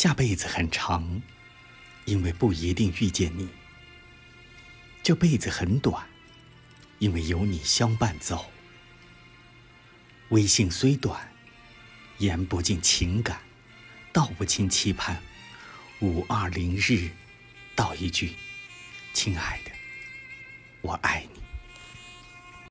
下辈子很长因为不一定遇见你。这辈子很短因为有你相伴走。微信虽短言不尽情感道不清期盼五二零日道一句亲爱的我爱你。